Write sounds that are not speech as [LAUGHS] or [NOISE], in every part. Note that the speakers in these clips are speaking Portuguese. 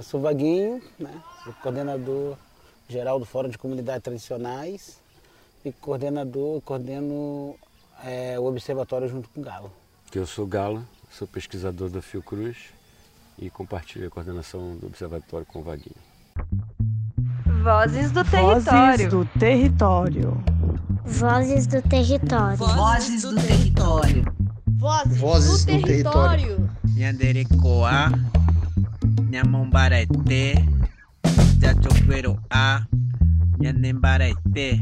eu sou Vaguinho, né? Sou coordenador geral do Fórum de Comunidades Tradicionais e coordenador, coordeno é, o observatório junto com o Galo. Eu sou Galo, sou pesquisador da Fiocruz e compartilho a coordenação do observatório com o Vaguinho. Vozes do território. Vozes do território. Vozes do território. Vozes do território. Vozes, Vozes do, do território. Nhanderecoa, Nhamombarete, Jachoperoa, Nhanembarete.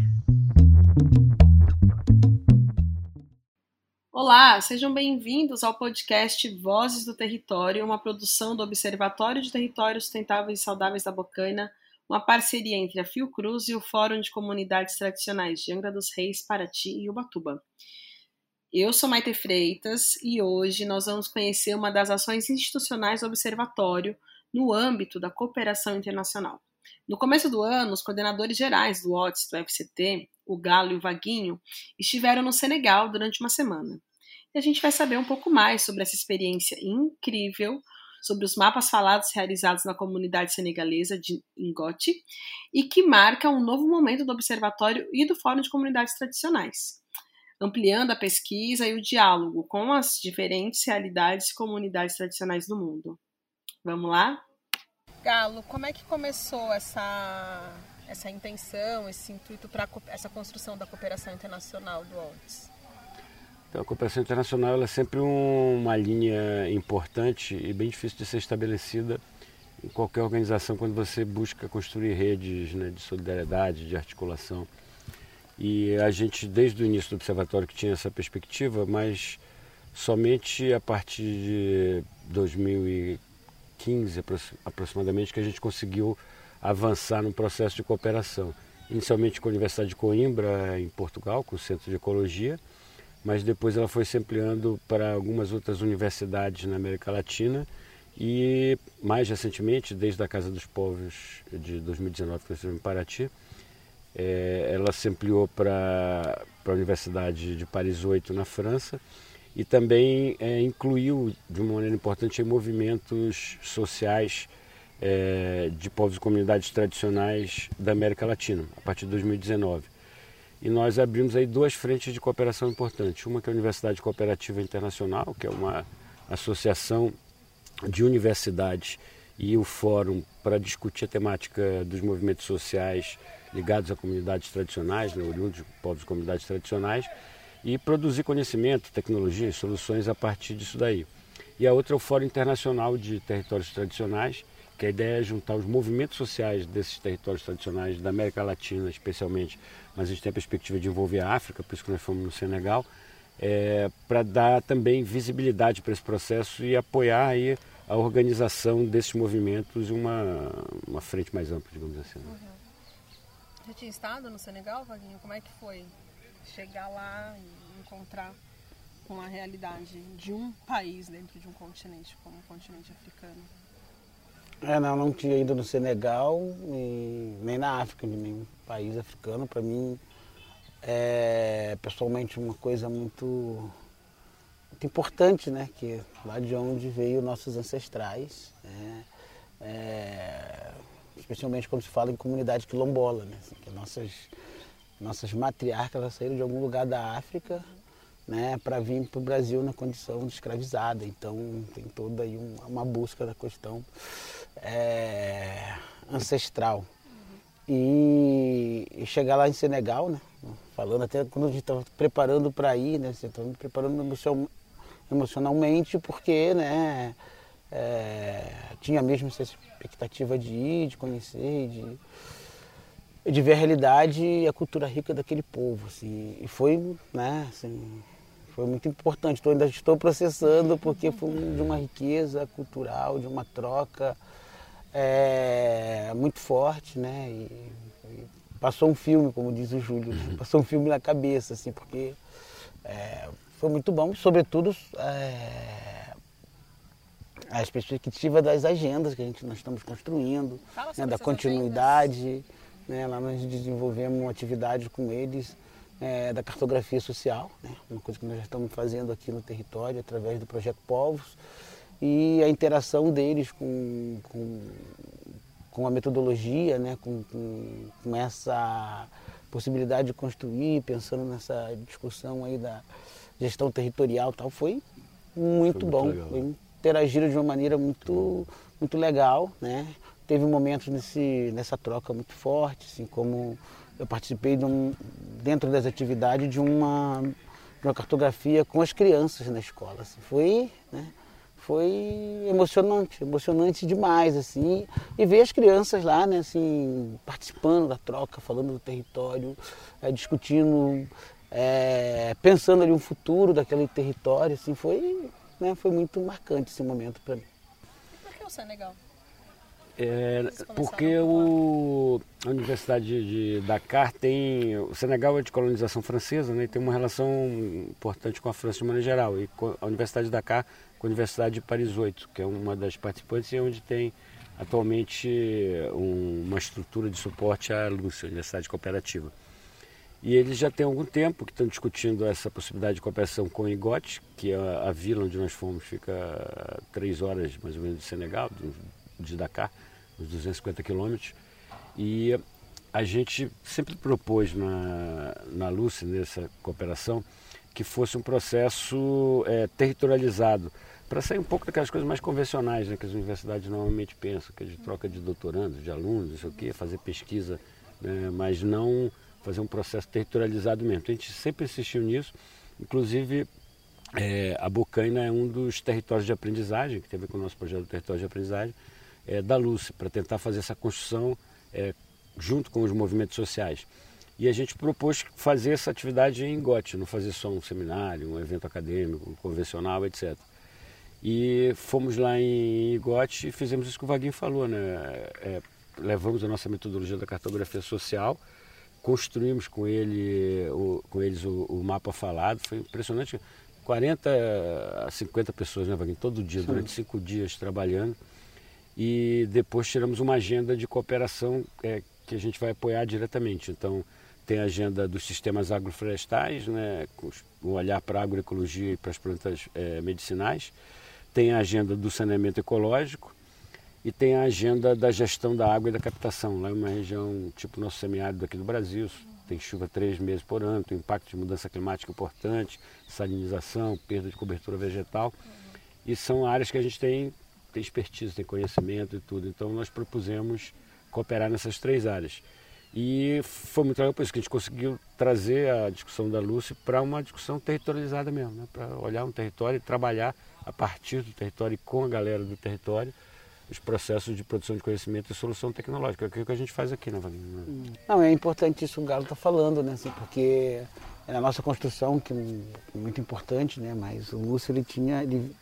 Olá, sejam bem-vindos ao podcast Vozes do Território, uma produção do Observatório de Territórios Sustentáveis e Saudáveis da Bocaina, uma parceria entre a Fiocruz e o Fórum de Comunidades Tradicionais de Angra dos Reis, Paraty e Ubatuba. Eu sou Maite Freitas e hoje nós vamos conhecer uma das ações institucionais do Observatório no âmbito da cooperação internacional. No começo do ano, os coordenadores gerais do OTS do FCT, o Galo e o Vaguinho, estiveram no Senegal durante uma semana. E a gente vai saber um pouco mais sobre essa experiência incrível sobre os mapas falados realizados na comunidade senegalesa de Ngote e que marca um novo momento do Observatório e do Fórum de Comunidades Tradicionais, ampliando a pesquisa e o diálogo com as diferentes realidades e comunidades tradicionais do mundo. Vamos lá? Galo, como é que começou essa, essa intenção, esse intuito para essa construção da cooperação internacional do ONTS? Então, a cooperação internacional é sempre um, uma linha importante e bem difícil de ser estabelecida em qualquer organização quando você busca construir redes né, de solidariedade, de articulação. E a gente, desde o início do observatório, que tinha essa perspectiva, mas somente a partir de 2015 aproximadamente que a gente conseguiu avançar no processo de cooperação. Inicialmente com a Universidade de Coimbra, em Portugal, com o Centro de Ecologia, mas depois ela foi se ampliando para algumas outras universidades na América Latina e mais recentemente, desde a Casa dos Povos de 2019, que eu em Paraty, é, ela se ampliou para, para a Universidade de Paris 8 na França e também é, incluiu de uma maneira importante movimentos sociais é, de povos e comunidades tradicionais da América Latina, a partir de 2019. E nós abrimos aí duas frentes de cooperação importantes. Uma que é a Universidade Cooperativa Internacional, que é uma associação de universidades e o fórum para discutir a temática dos movimentos sociais ligados a comunidades tradicionais, né, oriundos de povos e comunidades tradicionais, e produzir conhecimento, tecnologia e soluções a partir disso daí. E a outra é o Fórum Internacional de Territórios Tradicionais, que a ideia é juntar os movimentos sociais desses territórios tradicionais da América Latina, especialmente, mas a gente tem a perspectiva de envolver a África, por isso que nós fomos no Senegal, é, para dar também visibilidade para esse processo e apoiar aí a organização desses movimentos em uma, uma frente mais ampla, digamos assim. Né? Uhum. Já tinha estado no Senegal, Vaguinho? Como é que foi chegar lá e encontrar com a realidade de um país dentro de um continente, como o continente africano? É, não, não tinha ido no Senegal e nem na África, em nenhum país africano. Para mim, é pessoalmente uma coisa muito, muito importante, né? Que lá de onde veio nossos ancestrais, né? é, especialmente quando se fala em comunidade quilombola, né? Que nossas, nossas matriarcas saíram de algum lugar da África né, para vir para o Brasil na condição de escravizada. Então tem toda aí uma, uma busca da questão é, ancestral. E, e, chegar lá em Senegal, né, falando até quando a gente estava preparando para ir, né, estava me preparando emocionalmente porque né, é, tinha mesmo essa expectativa de ir, de conhecer, de, de ver a realidade e a cultura rica daquele povo. Assim, e foi, né, assim, foi muito importante. Então, ainda estou processando porque foi de uma riqueza cultural, de uma troca é, muito forte, né? E, e passou um filme, como diz o Júlio, né? passou um filme na cabeça, assim, porque é, foi muito bom, sobretudo é, as perspectivas das agendas que a gente, nós estamos construindo, né? da continuidade. Né? Lá nós desenvolvemos atividade com eles é, da cartografia social, né? uma coisa que nós já estamos fazendo aqui no território através do projeto Povos e a interação deles com, com, com a metodologia, né, com, com, com essa possibilidade de construir, pensando nessa discussão aí da gestão territorial e tal, foi muito, Foi muito bom. legal. Foi- interagiram de uma maneira muito, muito legal, né? Teve momentos nesse, nessa troca muito forte, assim, como eu participei de um, dentro das atividades de uma, de uma cartografia com as crianças na escola. assim. Foi, né? foi emocionante, emocionante demais, assim, e ver as crianças lá, né, assim, participando da troca, falando do território, eh, discutindo, eh, pensando ali um futuro daquele território, assim, foi, né, foi muito marcante esse momento para mim. E por que o Senegal? É, porque por o, a Universidade de Dakar tem. O Senegal é de colonização francesa né, e tem uma relação importante com a França de maneira geral. E a Universidade de Dakar com a Universidade de Paris 8, que é uma das participantes e onde tem atualmente um- uma estrutura de suporte à Lúcia, Universidade Cooperativa. E eles já têm algum tempo que estão discutindo essa possibilidade de cooperação com o Igote, que é a, a vila onde nós fomos, fica a três horas mais ou menos do Senegal, do- de Dakar, uns 250 quilômetros. E a gente sempre propôs na, na Lúcia, nessa cooperação, que fosse um processo eh, territorializado, para sair um pouco daquelas coisas mais convencionais né, que as universidades normalmente pensam, que é de troca de doutorandos, de alunos, isso aqui, fazer pesquisa, né, mas não fazer um processo territorializado mesmo. Então, a gente sempre insistiu nisso, inclusive é, a Bocaina é um dos territórios de aprendizagem, que tem a ver com o nosso projeto do território de aprendizagem, é, da Lúcia, para tentar fazer essa construção é, junto com os movimentos sociais. E a gente propôs fazer essa atividade em Gote, não fazer só um seminário, um evento acadêmico, convencional, etc. E fomos lá em Igote e fizemos isso que o Vaguinho falou, né? É, levamos a nossa metodologia da cartografia social, construímos com, ele, o- com eles o, o mapa falado, foi impressionante. 40 a 50 pessoas, né, Vaguinho? Todo dia, durante cinco dias trabalhando. E depois tiramos uma agenda de cooperação é, que a gente vai apoiar diretamente. Então, tem a agenda dos sistemas agroflorestais, né, com o olhar para a agroecologia e para as plantas eh, medicinais. Tem a agenda do saneamento ecológico e tem a agenda da gestão da água e da captação. Lá é uma região tipo nosso semiárido aqui do Brasil, tem chuva três meses por ano, tem impacto de mudança climática importante, salinização, perda de cobertura vegetal. E são áreas que a gente tem, tem expertise, tem conhecimento e tudo. Então nós propusemos cooperar nessas três áreas. E foi muito legal por isso que a gente conseguiu trazer a discussão da Lúcia para uma discussão territorializada mesmo, né? para olhar um território e trabalhar a partir do território e com a galera do território os processos de produção de conhecimento e solução tecnológica, que é o que a gente faz aqui, né, Wagner? Não, é importante isso que o Galo está falando, né? assim, porque é a nossa construção, que é muito importante, né? mas o Lúcio ele tinha. Ele,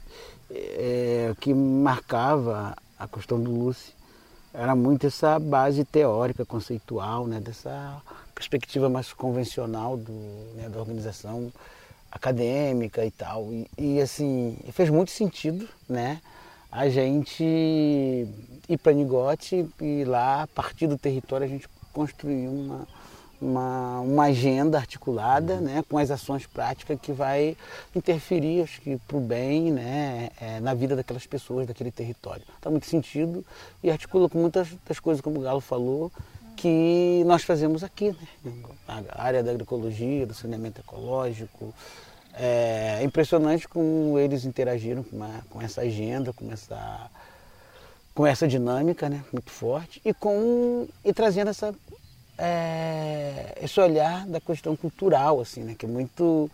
é, o que marcava a questão do Lúcio era muito essa base teórica, conceitual, né? dessa perspectiva mais convencional do, né? da organização acadêmica e tal. E, e, assim, fez muito sentido, né? A gente ir para Nigote e lá, a partir do território, a gente construir uma, uma, uma agenda articulada né, com as ações práticas que vai interferir, acho que, para o bem né, é, na vida daquelas pessoas daquele território. Dá muito sentido e articula com muitas das coisas, como o Galo falou, que nós fazemos aqui, né? a área da agroecologia, do saneamento ecológico. É impressionante como eles interagiram com, uma, com essa agenda, com essa, com essa dinâmica né? muito forte e, com, e trazendo essa, é, esse olhar da questão cultural, assim, né? que é muito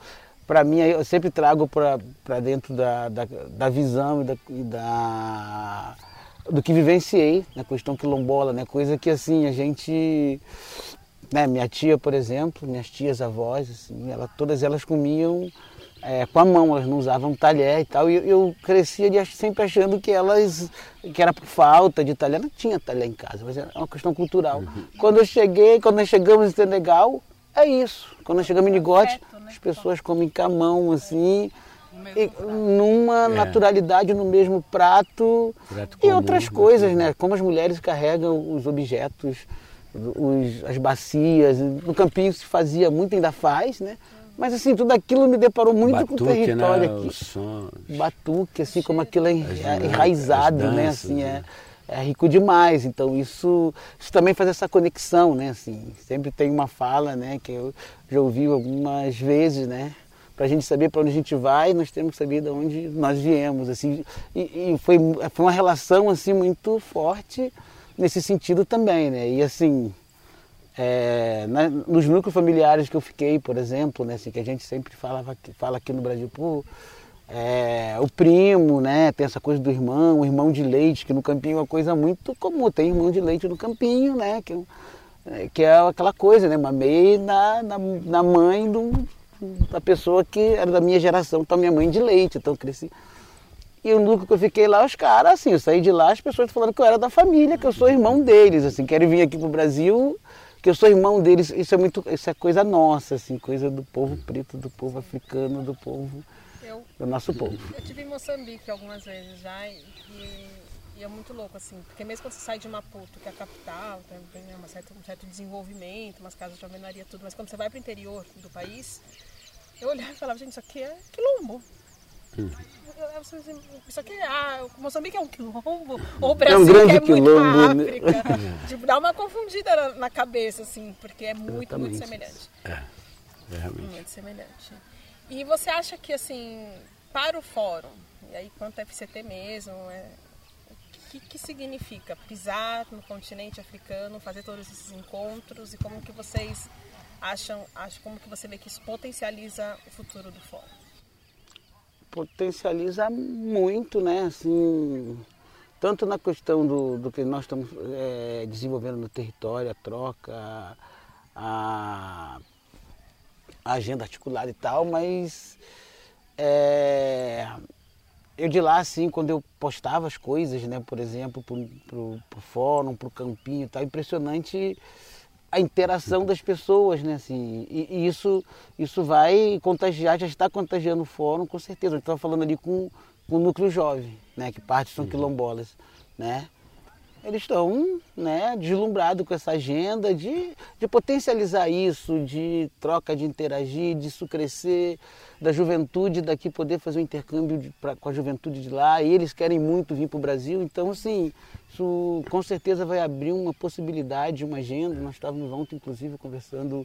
para mim, eu sempre trago para dentro da, da, da visão e da, e da, do que vivenciei na questão quilombola, né? coisa que assim a gente. Né, minha tia, por exemplo, minhas tias avós, assim, ela, todas elas comiam é, com a mão, elas não usavam talher e tal. E eu, eu crescia de, sempre achando que elas, que era por falta de talher, não tinha talher em casa, mas era uma questão cultural. Uhum. Quando eu cheguei, quando nós chegamos em Senegal, é isso. Quando nós chegamos em Nigote, né? as pessoas comem com a mão, assim, e, numa é. naturalidade no mesmo prato, prato e outras coisas, né? Como as mulheres carregam os objetos, os, as bacias. No campinho se fazia muito, ainda faz, né? Mas assim, tudo aquilo me deparou muito Batuque, com o território né? aqui. Sons. Batuque, assim, como aquilo é enraizado, né? Assim, é, é rico demais. Então isso, isso também faz essa conexão, né? Assim, sempre tem uma fala, né, que eu já ouvi algumas vezes, né? Para a gente saber para onde a gente vai, nós temos que saber de onde nós viemos, assim. E, e foi, foi uma relação assim muito forte nesse sentido também, né? E assim, é, na, nos núcleos familiares que eu fiquei, por exemplo, né, assim, que a gente sempre falava, fala aqui no Brasil, pô, é, o primo, né, tem essa coisa do irmão, o irmão de leite, que no campinho é uma coisa muito comum, tem irmão de leite no campinho, né, que, é, que é aquela coisa, né, mamei na, na, na mãe do, da pessoa que era da minha geração, então minha mãe de leite, então cresci. E o núcleo que eu fiquei lá, os caras, assim, eu saí de lá, as pessoas falando que eu era da família, que eu sou irmão deles, assim, querem vir aqui pro Brasil, que eu sou irmão deles, isso é muito, isso é coisa nossa, assim, coisa do povo preto, do povo africano, do povo, Eu, do nosso povo. eu tive em Moçambique algumas vezes já e, e é muito louco, assim, porque mesmo quando você sai de Maputo, que é a capital, tem né, uma certa, um certo desenvolvimento, umas casas de alvenaria, tudo, mas quando você vai para o interior do país, eu olhava e falava, gente, isso aqui é quilombo. Isso aqui é. Ah, Moçambique é um quilombo. Ou o Brasil grande que é muito quilombo, a né? África. [LAUGHS] tipo, dá uma confundida na, na cabeça, assim, porque é muito, muito Exatamente. semelhante. É, realmente. Muito semelhante. E você acha que, assim, para o fórum, e aí quanto a FCT mesmo, é, o que, que significa pisar no continente africano, fazer todos esses encontros e como que vocês acham, acham como que você vê que isso potencializa o futuro do fórum? Potencializa muito, né? Assim, tanto na questão do, do que nós estamos é, desenvolvendo no território, a troca, a, a agenda articulada e tal, mas é, eu de lá, assim, quando eu postava as coisas, né, por exemplo, pro, pro fórum, pro campinho e tal, impressionante a interação das pessoas, né? Assim, e, e isso, isso vai contagiar, já está contagiando o fórum, com certeza. Eu estava falando ali com, com o núcleo jovem, né? Que parte são quilombolas, né? Eles estão né, deslumbrados com essa agenda de, de potencializar isso, de troca, de interagir, disso crescer, da juventude daqui poder fazer um intercâmbio de, pra, com a juventude de lá. E eles querem muito vir para o Brasil, então assim, isso com certeza vai abrir uma possibilidade, uma agenda. Nós estávamos ontem, inclusive, conversando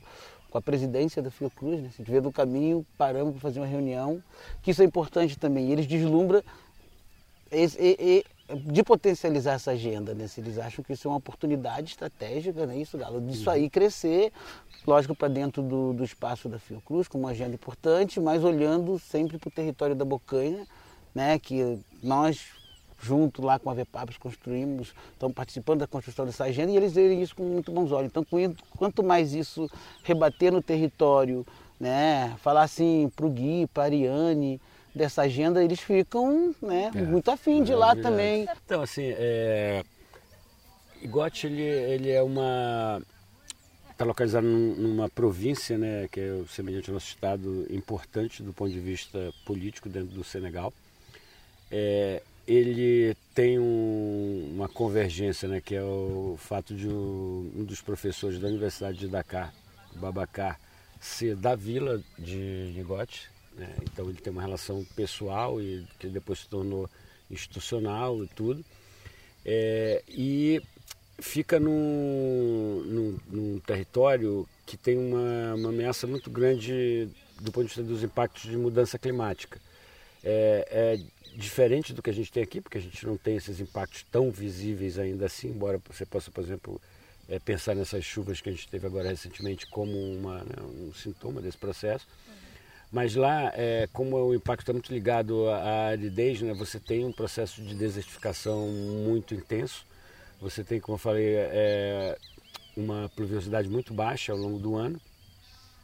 com a presidência da Fiocruz, né? Se tiver no caminho, paramos para fazer uma reunião, que isso é importante também. E eles deslumbram esse- e- e- de potencializar essa agenda, né? Se eles acham que isso é uma oportunidade estratégica, né? Isso, Galo, disso aí crescer, lógico, para dentro do, do espaço da Fiocruz, como uma agenda importante, mas olhando sempre para o território da Bocanha, né? Que nós, junto lá com a VEPAPS, construímos, estamos participando da construção dessa agenda e eles verem isso com muito bons olhos. Então, quanto mais isso rebater no território, né? Falar assim para o Gui, para a Ariane, dessa agenda, eles ficam né, É, muito afim de ir lá também. Então, assim, é... Igote, ele, ele é uma... Está localizado num- numa província, né, que é semelhante ao nosso estado, importante do ponto de vista político dentro do Senegal. É, ele tem um- uma convergência, né, que é o fato de um, um dos professores da Universidade de Dakar, Babacar, ser da vila de Nigote. Né? Então ele tem uma relação pessoal e que depois se tornou institucional e tudo. É, e fica num, num, num território que tem uma, uma ameaça muito grande do ponto de vista dos impactos de mudança climática. É, é diferente do que a gente tem aqui, porque a gente não tem esses impactos tão visíveis ainda assim, embora você possa, por exemplo, é, pensar nessas chuvas que a gente teve agora recentemente como uma, né, um sintoma desse processo. Mas lá, é, como o impacto está muito ligado à aridez, né, você tem um processo de desertificação muito intenso. Você tem, como eu falei, é, uma pluviosidade muito baixa ao longo do ano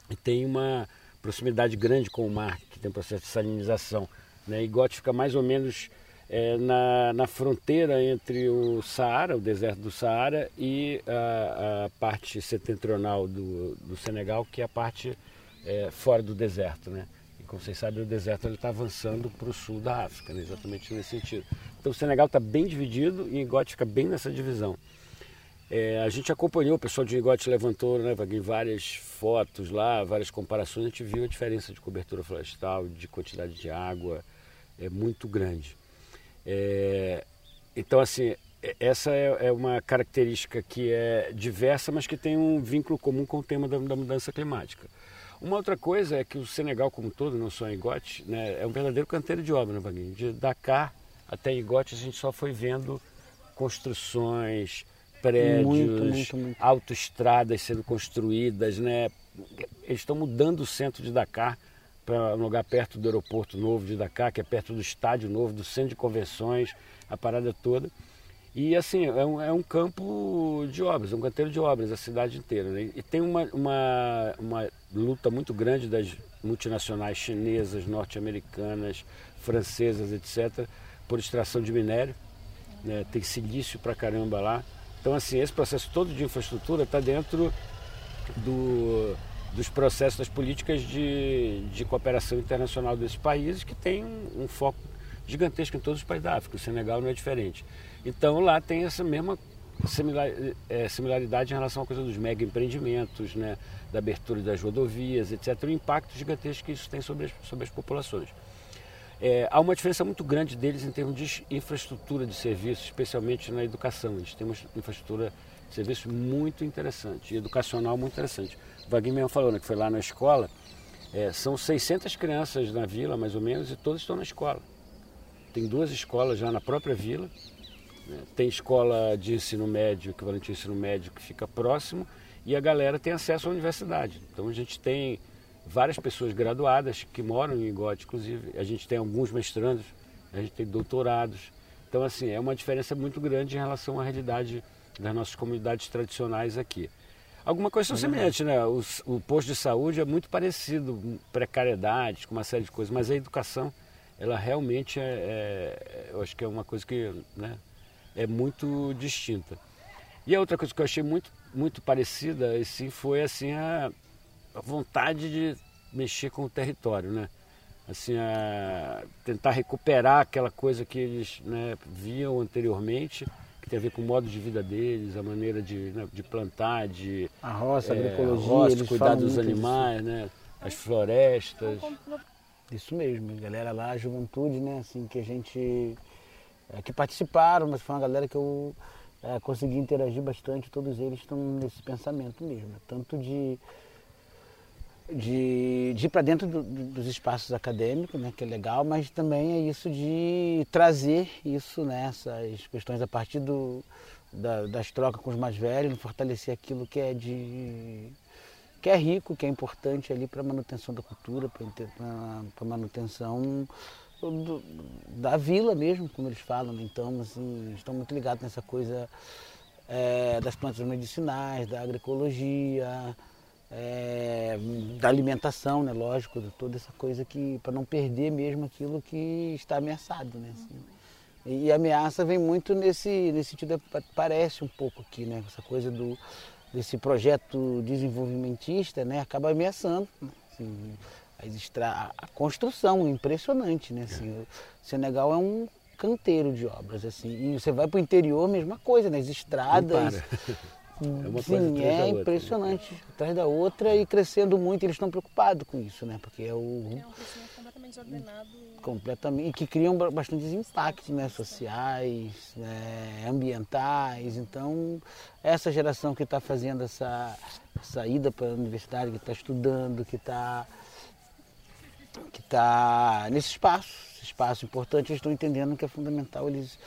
e tem uma proximidade grande com o mar, que tem um processo de salinização. Né? Igote fica mais ou menos é, na, na fronteira entre o Saara, o deserto do Saara, e a, a parte setentrional do, do Senegal, que é a parte é, fora do deserto. Né? E como vocês sabem, o deserto está avançando para o sul da África, né? exatamente nesse sentido. Então o Senegal está bem dividido e Igote fica bem nessa divisão. É, a gente acompanhou, o pessoal de Igote levantou né, várias fotos lá, várias comparações, a gente viu a diferença de cobertura florestal, de quantidade de água, é muito grande. É, então, assim, essa é, é, uma característica que é diversa, mas que tem um vínculo comum com o tema da, da mudança climática. Uma outra coisa é que o Senegal como todo, não só em Igote, né, é um verdadeiro canteiro de obra, né, Vaguinho? De Dakar até Igote a gente só foi vendo construções, prédios, muito, muito, muito. autoestradas sendo construídas, né? Eles estão mudando o centro de Dakar para um lugar perto do aeroporto novo de Dakar, que é perto do estádio novo, do centro de convenções, a parada toda. E assim, é um, é um campo de obras, um canteiro de obras, a cidade inteira. Né? E tem uma, uma, uma luta muito grande das multinacionais chinesas, norte-americanas, francesas, etc., por extração de minério. Né? Tem silício pra caramba lá. Então, assim, esse processo todo de infraestrutura está dentro do, dos processos das políticas de, de cooperação internacional desses países, que tem um, um foco gigantesco em todos os países da África. O Senegal não é diferente. Então, lá tem essa mesma similar, é, similaridade em relação à coisa dos mega empreendimentos, né, da abertura das rodovias, etc. O impacto gigantesco que isso tem sobre as, sobre as populações. É, há uma diferença muito grande deles em termos de infraestrutura de serviços, especialmente na educação. Eles têm uma infraestrutura de serviços muito interessante, educacional muito interessante. O Wagner mesmo falou né, que foi lá na escola, é, são 600 crianças na vila, mais ou menos, e todas estão na escola. Tem duas escolas já na própria vila? Tem escola de ensino médio, equivalente ao ensino médio, que fica próximo, e a galera tem acesso à universidade. Então a gente tem várias pessoas graduadas que moram em Igote, inclusive. A gente tem alguns mestrandos, a gente tem doutorados. Então, assim, é uma diferença muito grande em relação à realidade das nossas comunidades tradicionais aqui. Alguma coisa são semelhantes, né? O, o, posto de saúde é muito parecido, precariedades, com uma série de coisas, mas a educação, ela realmente é, é eu acho que é uma coisa que né, é muito distinta. E a outra coisa que eu achei muito, muito parecida, assim, foi assim a, a vontade de mexer com o território, né? Assim, a tentar recuperar aquela coisa que eles né, viam anteriormente, que tem a ver com o modo de vida deles, a maneira de, né, de plantar, de a roça, é, a agroecologia, a roça, cuidar dos animais, né, as florestas. Isso mesmo, galera lá, a juventude, né, assim que a gente é, que participaram, mas foi uma galera que eu é, consegui interagir bastante. Todos eles estão nesse pensamento mesmo, tanto de de, de ir para dentro do, dos espaços acadêmicos, né, que é legal, mas também é isso de trazer isso, né, questões a partir do, da, das trocas com os mais velhos, fortalecer aquilo que é de que é rico, que é importante ali para a manutenção da cultura, para a manutenção do, da vila mesmo, como eles falam. Né? Então, assim, estão muito ligados nessa coisa é, das plantas medicinais, da agroecologia, é, da alimentação, né, lógico, toda essa coisa que para não perder mesmo aquilo que está ameaçado, né? Assim. E, a ameaça vem muito nesse, nesse sentido, parece um pouco aqui, né? Essa coisa do, desse projeto desenvolvimentista, né? Acaba ameaçando né? assim, a, a, construção, impressionante, né? Assim, o Senegal é um canteiro de obras, assim. E você vai para o interior, mesma coisa, né? As estradas. É uma Sim, é impressionante, outra, né? atrás da outra e crescendo muito. Eles estão preocupados com isso, né? Porque é o. É um crescimento completamente desordenado. Completamente. E que criam bastantes impactos né? sociais, né? ambientais. Então, essa geração que está fazendo essa, essa ida para a universidade, que está estudando, que está que está nesse espaço, esse espaço importante, eles estão entendendo que é fundamental eles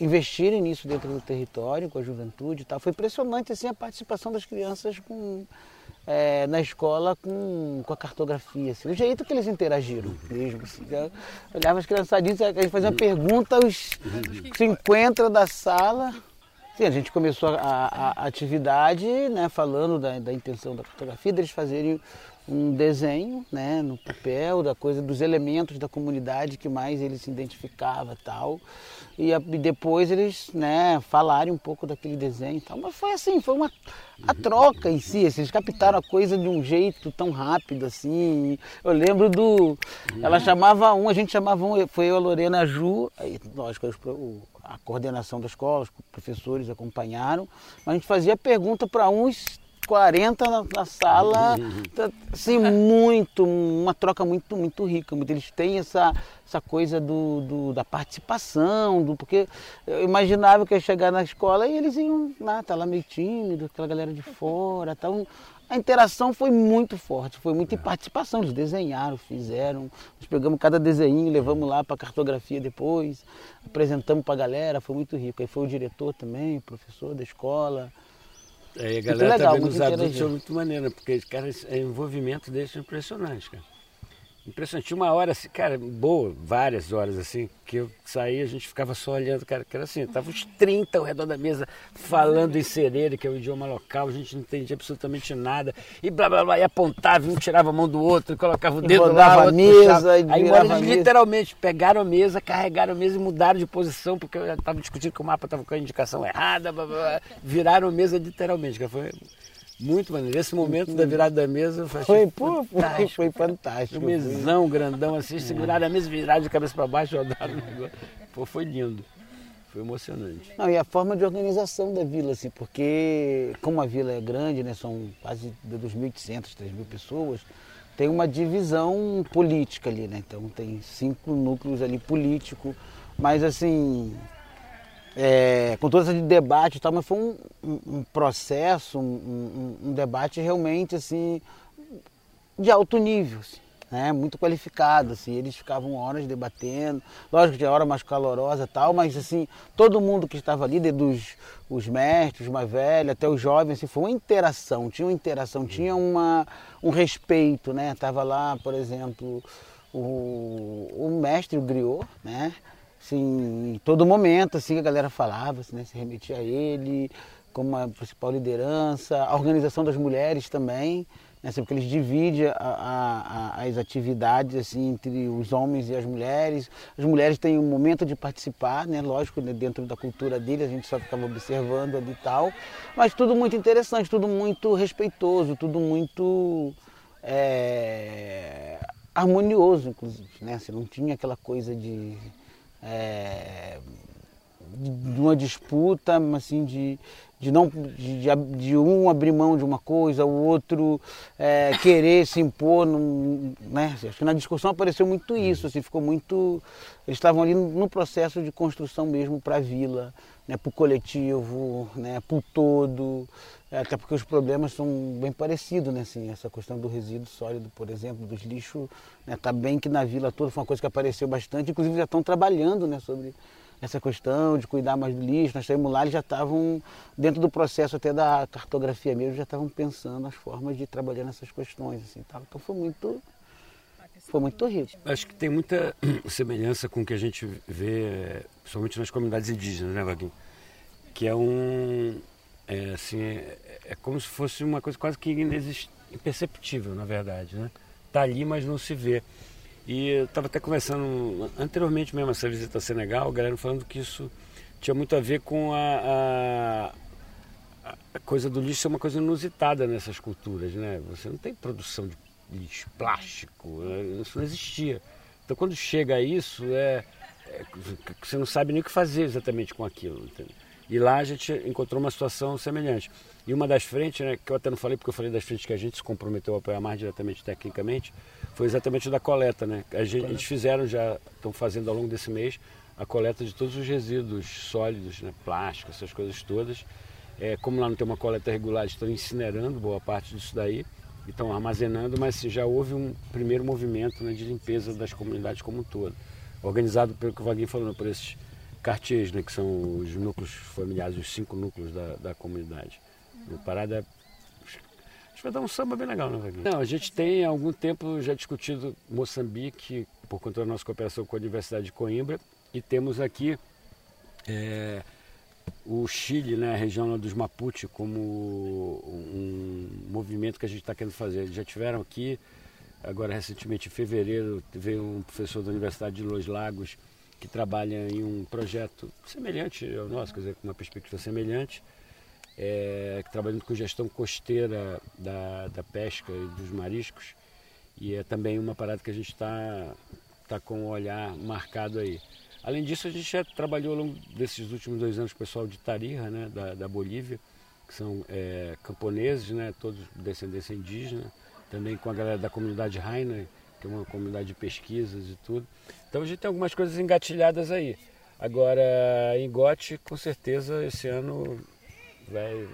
investirem nisso dentro do território, com a juventude e tal. Foi impressionante assim, a participação das crianças com, é, na escola com, com a cartografia. Assim, o jeito que eles interagiram mesmo. Assim, olhava as criançadinhas, a gente fazia uma pergunta aos 50 da sala. Sim, a gente começou a, a, a atividade né, falando da, da intenção da cartografia, deles fazerem um desenho né, no papel da coisa dos elementos da comunidade que mais ele se identificava tal. E, a, e depois eles né falarem um pouco daquele desenho tal. Mas foi assim foi uma a troca em si eles captaram a coisa de um jeito tão rápido assim. Eu lembro do ela chamava um a gente chamava um foi eu a Lorena Ju aí lógico o, a coordenação da escola os professores acompanharam mas a gente fazia pergunta para uns 40 na, na sala, [LAUGHS] tá, assim, muito, uma troca muito, muito rica. muito- Eles têm essa, essa coisa do, do- da participação, do, porque eu imaginava que eu ia chegar na escola e eles iam lá, tá lá meio tímido, aquela galera de fora, tal. A interação foi muito forte, foi muita participação. Eles desenharam, fizeram, nós pegamos cada desenho, levamos lá para cartografia depois, apresentamos para a galera, foi muito rico. Aí foi o diretor também, professor da escola. Aí a Muito galera legal, tá vendo muito os adultos são muito maneiro, porque, cara, é envolvimento deles é impressionante, cara. Impressionante. Uma hora assim, cara, boa, várias horas assim, que eu saía, a gente ficava só olhando, cara, que era assim, tava uns 30 ao redor da mesa falando em serere, que é o idioma local, a gente não entendia absolutamente nada, e blá blá blá, e apontava, um tirava a mão do outro, colocava o dedo lá, a mesa, e Aí uma eles literalmente pegaram a mesa, carregaram a mesa e mudaram de posição, porque eu estava discutindo que o mapa estava com a indicação errada, blá, blá, blá. viraram a mesa literalmente, que foi muito maneiro. Esse momento da virada da mesa Foi, pô, foi, fantástico. foi fantástico. Um mesão grandão assim, seguraram a mesa, viraram de cabeça para baixo, rodaram o negócio. Pô, foi lindo. Foi emocionante. Não, e a forma de organização da vila, assim, porque como a vila é grande, né, são quase 2.800, 3.000 pessoas, tem uma divisão política ali, né? Então tem cinco núcleos ali políticos, mas assim, é, com todo esse debate e tal, mas foi um, um- processo, um, um- um debate realmente assim, de alto nível, assim, né? muito qualificado. Assim. Eles ficavam horas debatendo, lógico que tinha hora mais calorosa tal, mas assim, todo mundo que estava ali, desde os, mestres, mais velhos, até os jovens, assim, foi uma interação, tinha uma interação, tinha uma, um respeito, né? Tava lá, por exemplo, o, o mestre, o griot, né? Assim, em todo momento, assim, a galera falava, assim, né? Se remetia a ele como a principal liderança, a organização das mulheres também, né? assim, porque eles dividem a- a- a- as atividades assim, entre os homens e as mulheres. As mulheres têm um momento de participar, né? lógico, né? dentro da cultura deles, a gente só ficava observando ali e tal, mas tudo muito interessante, tudo muito respeitoso, tudo muito é, harmonioso, inclusive. Né? Assim, não tinha aquela coisa de. É, de uma disputa, assim, de, de, não, de, de um abrir mão de uma coisa, o outro é, querer se impor, num, né? Acho que na discussão apareceu muito isso, assim, ficou muito... Eles estavam ali no processo de construção mesmo para a vila, né? para o coletivo, né? para o todo, até porque os problemas são bem parecidos, né? Assim, essa questão do resíduo sólido, por exemplo, dos lixos, né? tá bem que na vila toda foi uma coisa que apareceu bastante, inclusive já estão trabalhando né? sobre essa questão de cuidar mais do lixo. Nós saímos lá, eles já estavam, dentro do processo até da cartografia mesmo, já estavam pensando as formas de trabalhar nessas questões. Assim, tal. Então foi muito, foi muito rico. Acho que tem muita [CLEARS THROAT] semelhança com o que a gente vê, principalmente nas comunidades indígenas, né, Vaguinho? Que é um. É, assim, é, é como se fosse uma coisa quase que imperceptível, na verdade, né? Tá ali, mas não se vê. E eu estava até conversando anteriormente mesmo, essa visita ao Senegal, a galera falando que isso tinha muito a ver com a, a, a coisa do lixo ser uma coisa inusitada nessas culturas, né? Você não tem produção de lixo, plástico, né? isso não existia. Então quando chega a isso, é, é, você não sabe nem o que fazer exatamente com aquilo. entendeu? E lá a gente encontrou uma situação semelhante. E uma das frentes, né, que eu até não falei porque eu falei das frentes que a gente se comprometeu a apoiar mais diretamente tecnicamente, foi exatamente da coleta. Né? A gente, eles fizeram já, estão fazendo ao longo desse mês, a coleta de todos os resíduos sólidos, né, plástico, essas coisas todas. É, como lá não tem uma coleta regular, estão incinerando boa parte disso daí estão armazenando, mas já houve um primeiro movimento né, de limpeza das comunidades como um todo, organizado pelo que o Vaguinho falou, por esses quartiers, né, que são os núcleos familiares, os cinco núcleos da, da comunidade. No Parada, acho que vai dar um samba bem legal, né, Vaguinho? Não, a gente tem há algum tempo já discutido Moçambique, por conta da nossa cooperação com a Universidade de Coimbra, e temos aqui é, o Chile, né, a região dos Mapuche, como um movimento que a gente está querendo fazer. Eles já tiveram aqui, agora recentemente em fevereiro, veio um professor da Universidade de Los Lagos que trabalha em um projeto semelhante ao nosso, quer dizer, com uma perspectiva semelhante, é, trabalhando com gestão costeira da, da pesca e dos mariscos. E é também uma parada que a gente está tá com o olhar marcado aí. Além disso, a gente já trabalhou ao longo desses últimos dois anos com o pessoal de Tarija, né, da, da Bolívia, que são é, camponeses, né, todos de descendência indígena, também com a galera da comunidade Rainer, que é uma comunidade de pesquisas e tudo. Então a gente tem algumas coisas engatilhadas aí. Agora, em Gote, com certeza, esse ano vai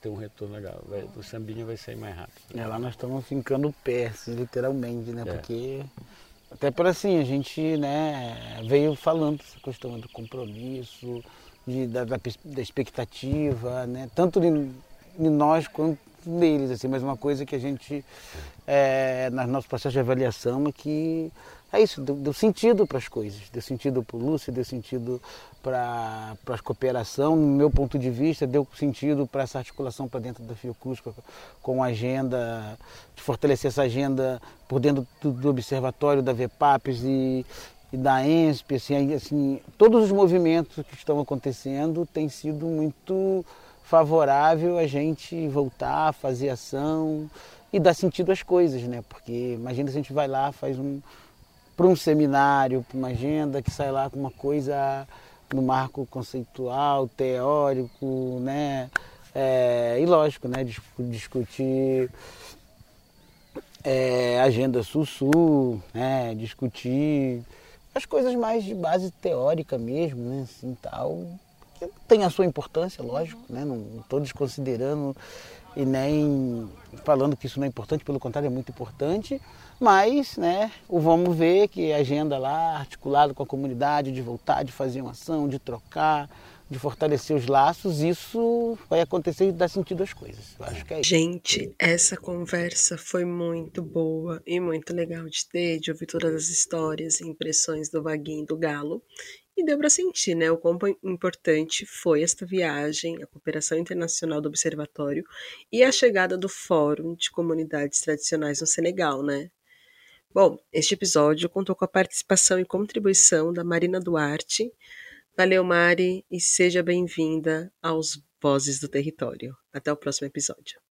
ter um retorno legal. Vai, o sambinha vai sair mais rápido. É, lá nós estamos fincando o pé, assim, literalmente, né? É. Porque até por assim, a gente né, veio falando essa questão do compromisso, de, da, da, da expectativa, né? Tanto em, em nós quanto neles, assim, mas uma coisa que a gente, é, no nosso processo de avaliação, é que é isso, deu, deu sentido para as coisas, deu sentido para o Lúcio, deu sentido para a cooperação, no meu ponto de vista, deu sentido para essa articulação para dentro da Fiocruz com, com a agenda, de fortalecer essa agenda por dentro do, do observatório da VPAPES e, e da ENSP, assim, assim, todos os movimentos que estão acontecendo têm sido muito favorável a gente voltar, fazer ação e dar sentido às coisas, né? Porque imagina se a gente vai lá, faz um para um seminário, para uma agenda que sai lá com uma coisa no marco conceitual, teórico, né? É, e lógico, né? Dis- Discutir é, agenda sul-sul, né? Discutir as coisas mais de base teórica mesmo, né? Assim, tal. Tem a sua importância, lógico, né? Não estou desconsiderando e nem falando que isso não é importante, pelo contrário, é muito importante, mas né, o vamos ver que a agenda lá, articulada com a comunidade, de voltar, de fazer uma ação, de trocar, de fortalecer os laços, isso vai acontecer e dar sentido às coisas. Eu acho que é isso. Gente, essa conversa foi muito boa e muito legal de ter, de ouvir todas as histórias e impressões do Vaguinho e do Galo. E deu para sentir, né, o quão importante foi esta viagem, a cooperação internacional do Observatório e a chegada do Fórum de Comunidades Tradicionais no Senegal, né? Bom, este episódio contou com a participação e contribuição da Marina Duarte. Valeu, Mari, e seja bem-vinda aos Vozes do Território. Até o próximo episódio.